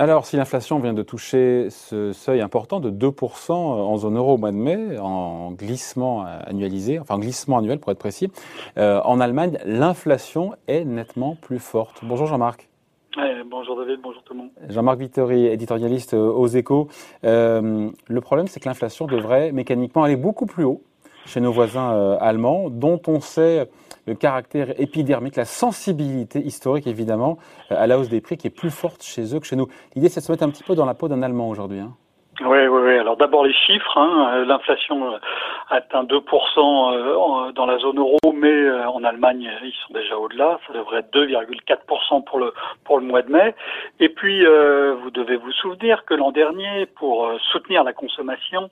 Alors, si l'inflation vient de toucher ce seuil important de 2% en zone euro au mois de mai, en glissement annualisé, enfin glissement annuel pour être précis, euh, en Allemagne, l'inflation est nettement plus forte. Bonjour Jean-Marc. bonjour David, bonjour tout le monde. Jean-Marc Vittori, éditorialiste aux échos. Euh, le problème, c'est que l'inflation devrait mécaniquement aller beaucoup plus haut chez nos voisins euh, allemands, dont on sait le caractère épidermique, la sensibilité historique évidemment euh, à la hausse des prix qui est plus forte chez eux que chez nous. L'idée c'est de se mettre un petit peu dans la peau d'un Allemand aujourd'hui. Hein. Oui, oui, oui. Alors d'abord les chiffres. Hein. Euh, l'inflation atteint 2% dans la zone euro, mais en Allemagne ils sont déjà au-delà. Ça devrait être 2,4% pour le pour le mois de mai. Et puis vous devez vous souvenir que l'an dernier, pour soutenir la consommation,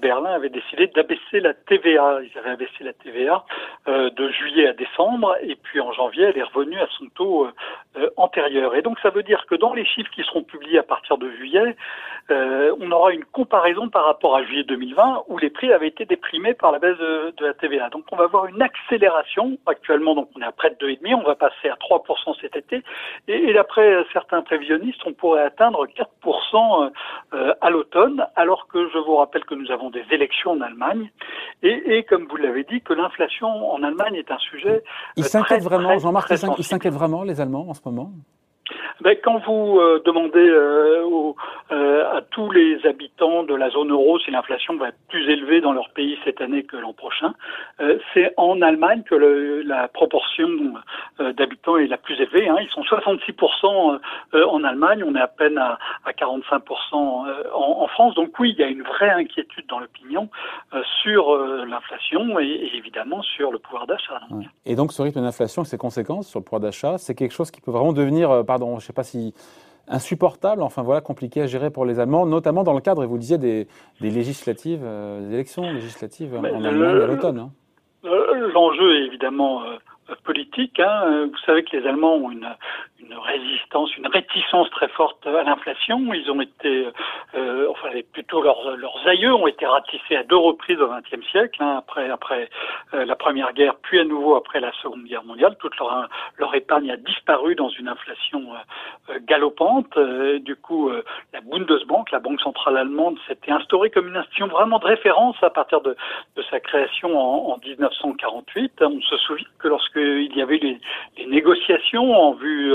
Berlin avait décidé d'abaisser la TVA. Ils avaient abaissé la TVA euh, de juillet à décembre, et puis en janvier, elle est revenue à son taux euh, euh, antérieur. Et donc ça veut dire que dans les chiffres qui seront publiés à partir de juillet, on aura une comparaison par rapport à juillet 2020, où les prix avaient été déprimés par la baisse de, la TVA. Donc on va voir une accélération. Actuellement, donc on est à près de 2,5, on va passer à 3% cet été, et, et d'après certains prévisionnistes, on pourrait atteindre 4% à l'automne, alors que je vous rappelle que nous avons des élections en Allemagne, et, et comme vous l'avez dit, que l'inflation en Allemagne est un sujet. Ils euh, s'inquiètent vraiment, Jean-Marc, ils s'inquiètent vraiment, les Allemands, en ce moment? Ben, quand vous euh, demandez euh, euh, à tous les habitants de la zone euro si l'inflation va être plus élevée dans leur pays cette année que l'an prochain, c'est en Allemagne que le, la proportion d'habitants est la plus élevée. Hein. Ils sont 66% en Allemagne, on est à peine à, à 45% en, en, France. Donc oui, il y a une vraie inquiétude dans l'opinion sur l'inflation et, et, évidemment sur le pouvoir d'achat. Et donc ce rythme d'inflation et ses conséquences sur le pouvoir d'achat, c'est quelque chose qui peut vraiment devenir, pardon, je sais pas si insupportable, enfin voilà, compliqué à gérer pour les Allemands, notamment dans le cadre, et vous disiez, des, législatives, euh, des élections législatives en Allemagne à l'automne. Hein. L'enjeu est évidemment euh, politique. Hein. Vous savez que les Allemands ont une, une résistance, une réticence très forte à l'inflation. Ils ont été, euh, enfin plutôt leurs, leurs aïeux ont été ratissés à deux reprises au XXe siècle, hein, après après euh, la Première Guerre, puis à nouveau après la Seconde Guerre mondiale. Toute leur, leur épargne a disparu dans une inflation euh, euh galopante. du coup, la Bundesbank, la banque centrale allemande, s'était instaurée comme une institution vraiment de référence à partir de, de sa création en, en 1948. On se souvient que lorsqu'il y avait les, les négociations en vue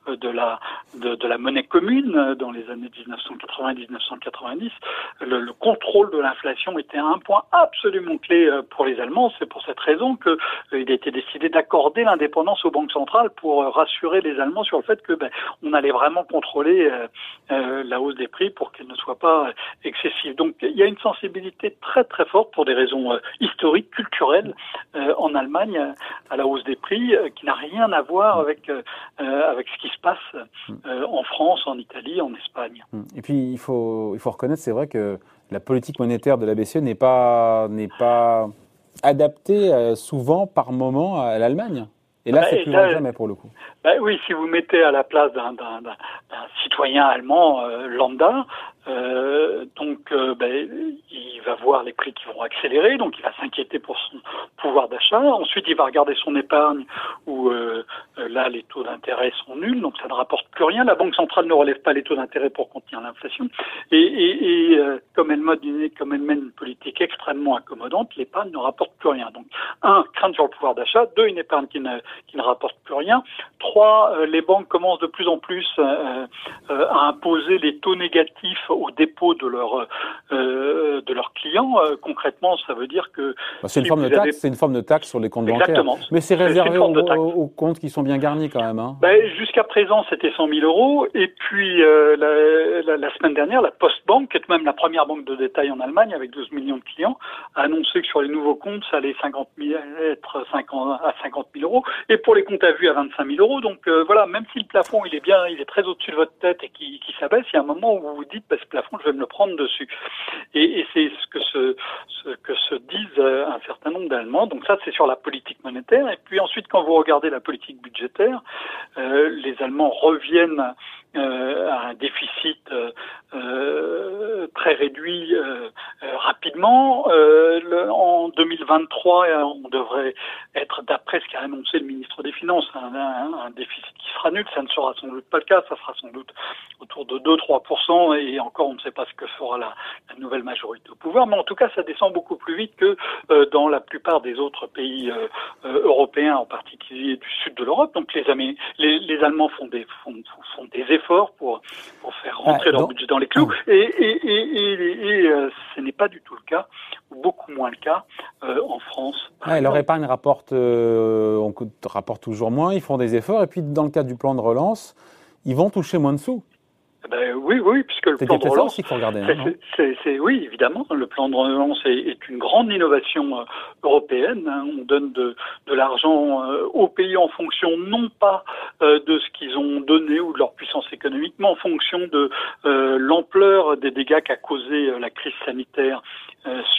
de la de, de, la monnaie commune euh, dans les années 1980-1990, le, le, contrôle de l'inflation était un point absolument clé euh, pour les Allemands. C'est pour cette raison que il a été décidé d'accorder l'indépendance aux banques centrales pour rassurer les Allemands sur le fait que ben, on allait vraiment contrôler euh, la hausse des prix pour qu'elle ne soit pas excessive. Donc il y a une sensibilité très très forte pour des raisons historiques, culturelles en Allemagne à la hausse des prix qui n'a rien à voir avec avec ce qui se passe euh, en France, en Italie, en Espagne. Hmm. Et puis il faut, il faut reconnaître, c'est vrai que la politique monétaire de la BCE n'est pas, n'est pas adaptée euh, souvent par moment à l'Allemagne. Et là, bah, c'est plus vrai jamais pour le coup. Bah oui, si vous mettez à la place d'un citoyen allemand euh, lambda, euh, donc euh, ben, il va voir les prix qui vont accélérer, donc il va s'inquiéter pour son pouvoir d'achat. Ensuite, il va regarder son épargne où euh, là les taux d'intérêt sont nuls, donc ça ne rapporte plus rien. La banque centrale ne relève pas les taux d'intérêt pour contenir l'inflation. Et, comme elle mène comme mène une politique extrêmement accommodante, l'épargne ne rapporte plus rien. Donc un, crainte sur le pouvoir d'achat. Deux, une épargne qui ne qui ne rapporte plus rien. Trois, les banques commencent de plus en plus à imposer les taux négatifs au dépôt de leurs euh, de leurs clients. Euh, concrètement, ça veut dire que bah, c'est une forme de taxe. C'est une forme de taxe sur les comptes Exactement. bancaires. Mais c'est réservé aux, comptes qui sont bien garnis quand même. Hein. Ben, Jusqu'à présent, c'était 100 000 euros. Et puis euh, la, la, la, semaine dernière, la Postbank, qui est même la première banque de détail en Allemagne avec 12 millions de clients, a annoncé que sur les nouveaux comptes, ça allait 50 000, être 50, à 50 000 euros. Et pour les comptes à vue, à 25 000 euros. Donc voilà, même si le plafond il est bien, il est très au-dessus de votre tête et qui, qui s'abaisse, il y a un moment où vous vous dites, bah, ce plafond je vais me le prendre dessus. Et, et c'est ce que se, ce que se disent euh, un certain nombre d'Allemands. Donc ça, c'est sur la politique monétaire. Et puis ensuite, quand vous regardez la politique budgétaire, euh, les Allemands reviennent à un déficit euh, très réduit rapidement. Le, en 2023, on devrait être, d'après ce qu'a annoncé le ministre des Finances, un, un, déficit qui sera nul. Ça ne sera sans doute pas le cas. Ça sera sans doute autour de 2-3%. Et encore, on ne sait pas ce que fera la, la, nouvelle majorité au pouvoir. Mais en tout cas, ça descend beaucoup plus vite que euh, dans la plupart des autres pays euh, euh, européens, en particulier du sud de l'Europe. Donc les, les, les, Allemands font des, font, font des efforts pour, pour faire rentrer leur budget dans les clous. Et, et, et, et ce n'est pas du tout le cas, ou beaucoup moins le cas, en France. Ah, leur épargne rapporte, on rapporte toujours moins, ils font des efforts. Et puis dans le cadre du plan de relance, ils vont toucher moins de sous. Eh ben, oui, oui, puisque le plan de relance, regarder. c'est, oui, évidemment, le plan de relance est, une grande innovation euh, européenne. Hein. On donne de, de l'argent euh, aux pays en fonction non pas euh, de ce qu'ils ont donné ou de leur puissance économique, mais en fonction de l'ampleur des dégâts qu'a causé la crise sanitaire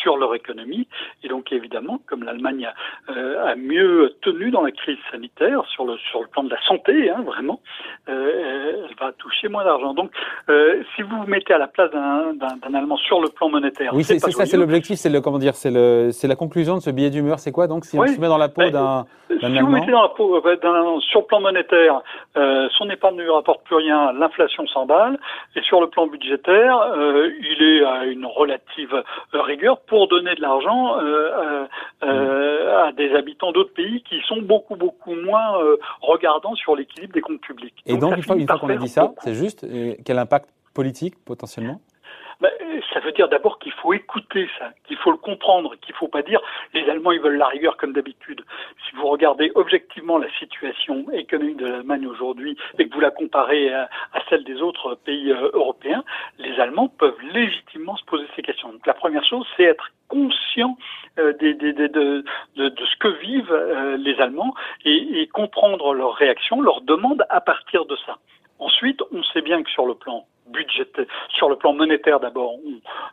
sur leur économie. Et donc, évidemment, comme l'Allemagne a, a, mieux tenu dans la crise sanitaire sur le sur le plan de la santé, hein, vraiment, elle va toucher moins d'argent. Donc euh, si vous vous mettez à la place d'un Allemand sur le plan monétaire, oui, c'est ça, c'est l'objectif, c'est le comment dire, c'est le, c'est la conclusion de ce billet d'humeur. C'est quoi donc si on se met dans la peau d'un si vous mettez dans la peau euh, sur le plan monétaire, euh, son épargne ne lui rapporte plus rien, l'inflation s'emballe, et sur le plan budgétaire, euh, il est à une relative rigueur pour donner de l'argent euh, à des habitants d'autres pays qui sont beaucoup beaucoup moins regardants sur l'équilibre des comptes publics. Et donc, une fois, une fois qu'on a dit ça, c'est juste quel impact politique potentiellement? Ben, ça veut dire d'abord qu'il faut écouter ça, qu'il faut le comprendre, qu'il ne faut pas dire les Allemands ils veulent la rigueur comme d'habitude. Si vous regardez objectivement la situation économique de l'Allemagne aujourd'hui et que vous la comparez à, celle des autres pays euh, européens, les Allemands peuvent légitimement se poser ces questions. Donc la première chose, c'est être conscient euh, de, ce que vivent euh, les Allemands et, et comprendre leurs réactions, leurs demandes à partir de ça. Ensuite, on sait bien que sur le plan budgétaire, sur le plan monétaire d'abord,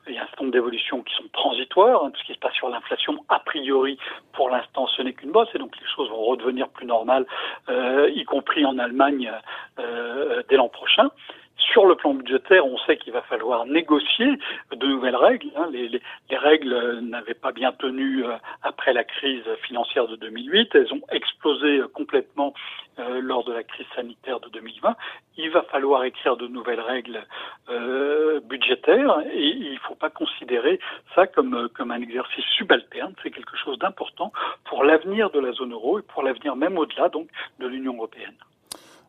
il y a un certain nombre d'évolutions qui sont transitoires. Hein, tout ce qui se passe sur l'inflation, a priori, pour l'instant, ce n'est qu'une bosse, et donc les choses vont redevenir plus normales, euh, y compris en Allemagne euh, dès l'an prochain. Sur le plan budgétaire, on sait qu'il va falloir négocier de nouvelles règles. Hein. Les, les, les, règles n'avaient pas bien tenu euh, après la crise financière de 2008. Elles ont explosé complètement euh, lors de la crise sanitaire de 2020. Il va falloir écrire de nouvelles règles euh, budgétaires et il ne faut pas considérer ça comme, comme un exercice subalterne. C'est quelque chose d'important pour l'avenir de la zone euro et pour l'avenir même au-delà donc de l'Union européenne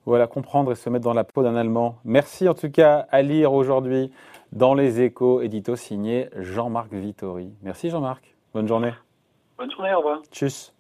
voilà, comprendre et se mettre dans la peau d'un Allemand. Merci en tout cas à lire aujourd'hui dans les échos, édito signé Jean-Marc Vittori. Merci Jean-Marc, bonne journée. Bonne journée, au revoir. Tchuss.